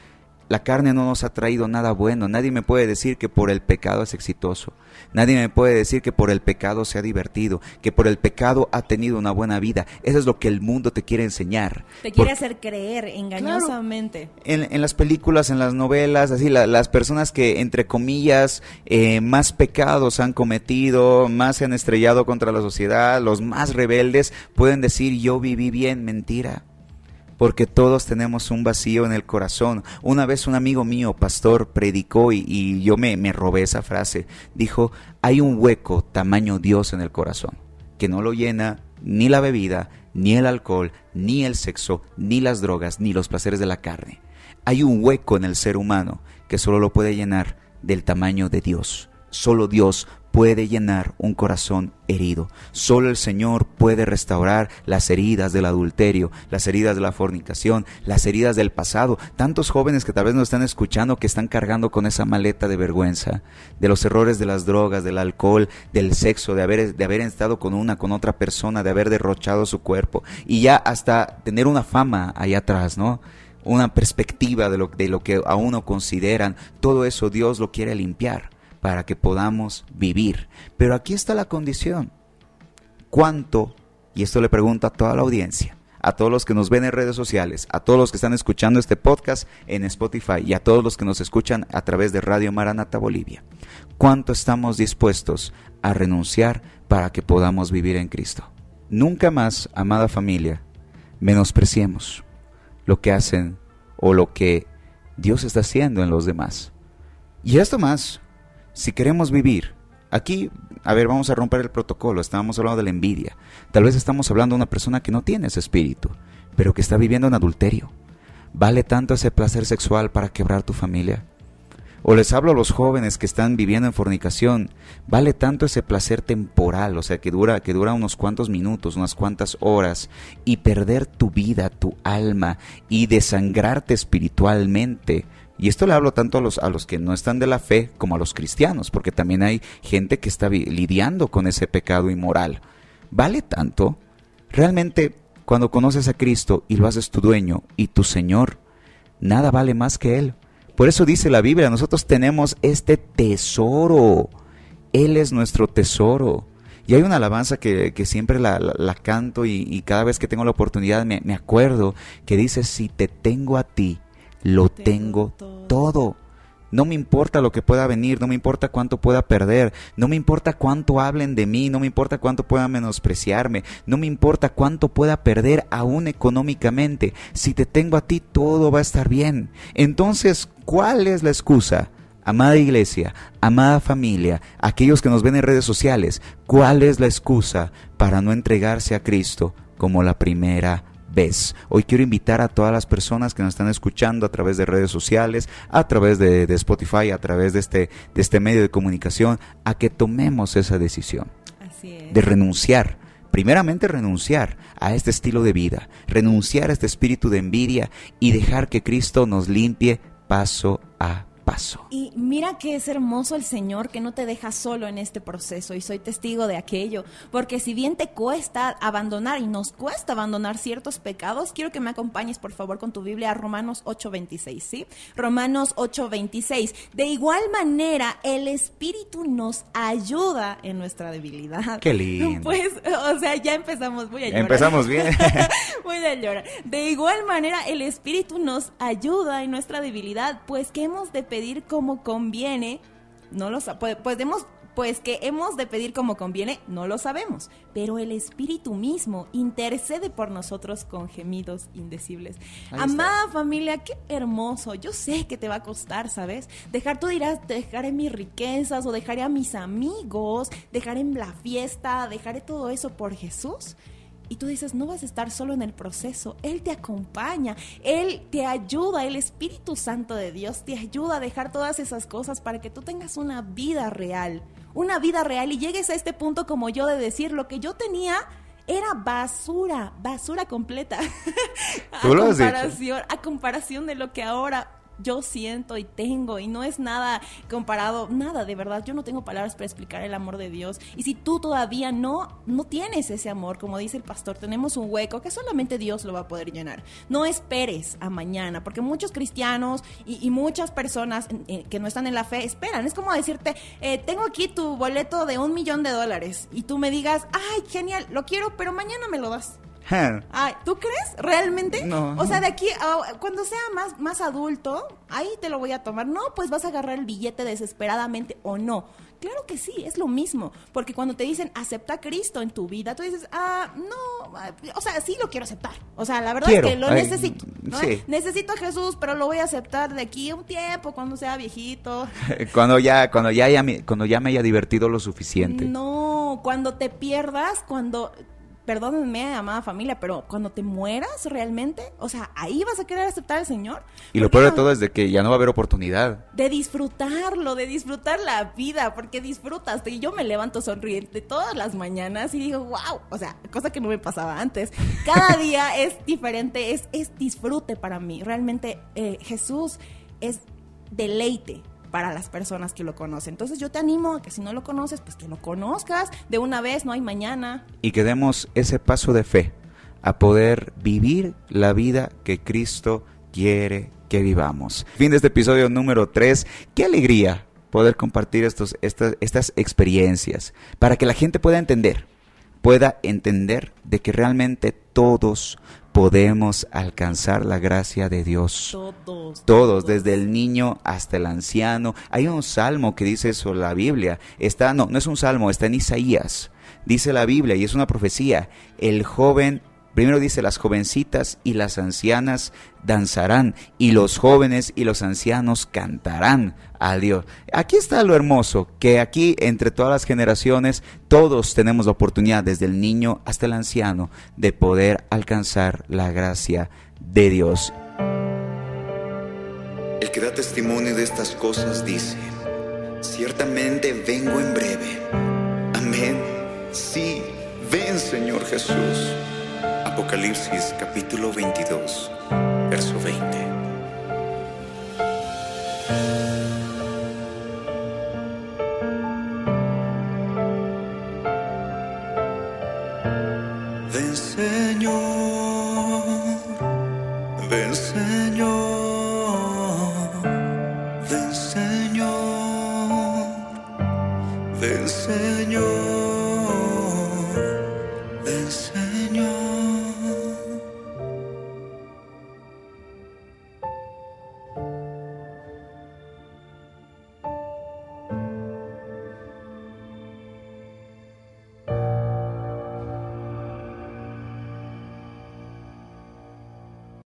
La carne no nos ha traído nada bueno. Nadie me puede decir que por el pecado es exitoso. Nadie me puede decir que por el pecado se ha divertido, que por el pecado ha tenido una buena vida. Eso es lo que el mundo te quiere enseñar. Te quiere Porque- hacer creer engañosamente. en, en las películas, en las novelas, así la- las personas que entre comillas eh, más pecados han cometido, más se han estrellado contra la sociedad, los más rebeldes pueden decir yo viví bien, mentira. Porque todos tenemos un vacío en el corazón. Una vez un amigo mío, pastor, predicó y, yo me, me robé esa frase. Dijo, hay un hueco tamaño Dios en el corazón, que no lo llena ni la bebida, ni el alcohol, ni el sexo, ni las drogas, ni los placeres de la carne. Hay un hueco en el ser humano que solo lo puede llenar del tamaño de Dios. Solo Dios puede llenar un corazón herido. Solo el Señor puede restaurar las heridas del adulterio, las heridas de la fornicación, las heridas del pasado. Tantos jóvenes que tal vez nos están escuchando que están cargando con esa maleta de vergüenza, de los errores de las drogas, del alcohol, del sexo, de haber, estado con una, con otra persona, de haber derrochado su cuerpo y ya hasta tener una fama allá atrás, ¿no? Una perspectiva de lo, de lo que a uno consideran. Todo eso Dios lo quiere limpiar para que podamos vivir. Pero aquí está la condición. ¿Cuánto? Y esto le pregunto a toda la audiencia, a todos los que nos ven en redes sociales, a todos los que están escuchando este podcast en Spotify y a todos los que nos escuchan a través de Radio Maranata Bolivia. ¿Cuánto estamos dispuestos a renunciar para que podamos vivir en Cristo? Nunca más, amada familia, menospreciemos lo que hacen o lo que Dios está haciendo en los demás. Y esto más, si queremos vivir, aquí, a ver, vamos a romper el protocolo, estábamos hablando de la envidia. Tal vez estamos hablando de una persona que no tiene ese espíritu, pero que está viviendo en adulterio. ¿Vale tanto ese placer sexual para quebrar tu familia? O les hablo a los jóvenes que están viviendo en fornicación, vale tanto ese placer temporal, o sea, que dura, que dura unos cuantos minutos, unas cuantas horas, y perder tu vida, tu alma, y desangrarte espiritualmente. Y esto le hablo tanto a los, a los que no están de la fe como a los cristianos, porque también hay gente que está lidiando con ese pecado inmoral. ¿Vale tanto? Realmente, cuando conoces a Cristo y lo haces tu dueño y tu Señor, nada vale más que Él. Por eso dice la Biblia, nosotros tenemos este tesoro. Él es nuestro tesoro. Y hay una alabanza que, que siempre la, canto y, y cada vez que tengo la oportunidad me, me acuerdo que dice, si te tengo a ti, lo tengo todo. No me importa lo que pueda venir, no me importa cuánto pueda perder, no me importa cuánto hablen de mí, no me importa cuánto puedan menospreciarme, no me importa cuánto pueda perder aún económicamente. Si te tengo a ti, todo va a estar bien. Entonces, ¿cuál es la excusa? Amada iglesia, amada familia, aquellos que nos ven en redes sociales, ¿cuál es la excusa para no entregarse a Cristo como la primera vez. Hoy quiero invitar a todas las personas que nos están escuchando a través de redes sociales, a través de, de Spotify, a través de este, de este medio de comunicación, a que tomemos esa decisión Así es. de renunciar. Primeramente renunciar a este estilo de vida, renunciar a este espíritu de envidia y dejar que Cristo nos limpie paso a paso. Y mira que es hermoso el Señor que no te deja solo en este proceso y soy testigo de aquello, porque si bien te cuesta abandonar y nos cuesta abandonar ciertos pecados, quiero que me acompañes por favor con tu Biblia a Romanos 8:26, ¿sí? Romanos 8:26. De igual manera, el Espíritu nos ayuda en nuestra debilidad. Qué lindo. *laughs* Pues, o sea, ya empezamos, voy a llorar. Empezamos bien. *laughs* Voy a llorar. De igual manera, el Espíritu nos ayuda en nuestra debilidad, pues que hemos de pedir como conviene, no lo pues, pues pues que hemos de pedir como conviene, no lo sabemos, pero el Espíritu mismo intercede por nosotros con gemidos indecibles. Amada familia, qué hermoso. Yo sé que te va a costar, ¿sabes? Dejar, tú dirás, dejaré mis riquezas o dejaré a mis amigos, dejaré la fiesta, dejaré todo eso por Jesús. Y tú dices, no vas a estar solo en el proceso, Él te acompaña, Él te ayuda, el Espíritu Santo de Dios te ayuda a dejar todas esas cosas para que tú tengas una vida real, una vida real y llegues a este punto como yo de decir, lo que yo tenía era basura, basura completa. a, *laughs* Tú lo has dicho. comparación, a comparación de lo que ahora yo siento y tengo y no es nada comparado, nada de verdad, yo no tengo palabras para explicar el amor de Dios y si tú todavía no no tienes ese amor, como dice el pastor, tenemos un hueco que solamente Dios lo va a poder llenar. No esperes a mañana, porque muchos cristianos y, muchas personas eh, que no están en la fe esperan. Es como decirte, eh, tengo aquí tu boleto de un millón de dólares y tú me digas, ay, genial, lo quiero, pero mañana me lo das. Ay, ¿tú crees? ¿Realmente? No. O sea, de aquí a cuando sea más, más adulto, ahí te lo voy a tomar. No, pues vas a agarrar el billete desesperadamente o no. Claro que sí, es lo mismo. Porque cuando te dicen acepta a Cristo en tu vida, tú dices, ah, no, o sea, sí lo quiero aceptar. O sea, la verdad Quiero, es que lo ay, necesito. ¿no? sí. Necesito a Jesús, pero lo voy a aceptar de aquí a un tiempo, cuando sea viejito. *laughs* Cuando ya, cuando ya, ya me- cuando ya me haya divertido lo suficiente. No, cuando te pierdas, cuando perdónenme, amada familia, pero cuando te mueras realmente, o sea, ahí vas a querer aceptar al Señor. Y lo peor de todo es de que ya no va a haber oportunidad. de disfrutarlo, de disfrutar la vida, porque disfrutas. Y yo me levanto sonriente todas las mañanas y digo, wow, o sea, cosa que no me pasaba antes. Cada *laughs* día es diferente, es, es disfrute para mí. Realmente eh, Jesús es deleite para las personas que lo conocen. Entonces yo te animo a que si no lo conoces, pues que lo conozcas de una vez, no hay mañana. Y que demos ese paso de fe a poder vivir la vida que Cristo quiere que vivamos. Fin de este episodio número 3. Qué alegría poder compartir estos, estas, estas experiencias para que la gente pueda entender, pueda entender de que realmente todos podemos alcanzar la gracia de Dios. Todos. Todos, desde el niño hasta el anciano. Hay un salmo que dice eso, la Biblia. Está, no, no es un salmo, está en Isaías. Dice la Biblia y es una profecía. El joven, primero dice, las jovencitas y las ancianas danzarán y los jóvenes y los ancianos cantarán a Dios. Aquí está lo hermoso, que aquí entre todas las generaciones todos tenemos la oportunidad, desde el niño hasta el anciano, de poder alcanzar la gracia de Dios. El que da testimonio de estas cosas dice, ciertamente vengo en breve. Amén. Sí, ven Señor Jesús. Apocalipsis capítulo 22, verso 20. Ven Señor, ven Señor,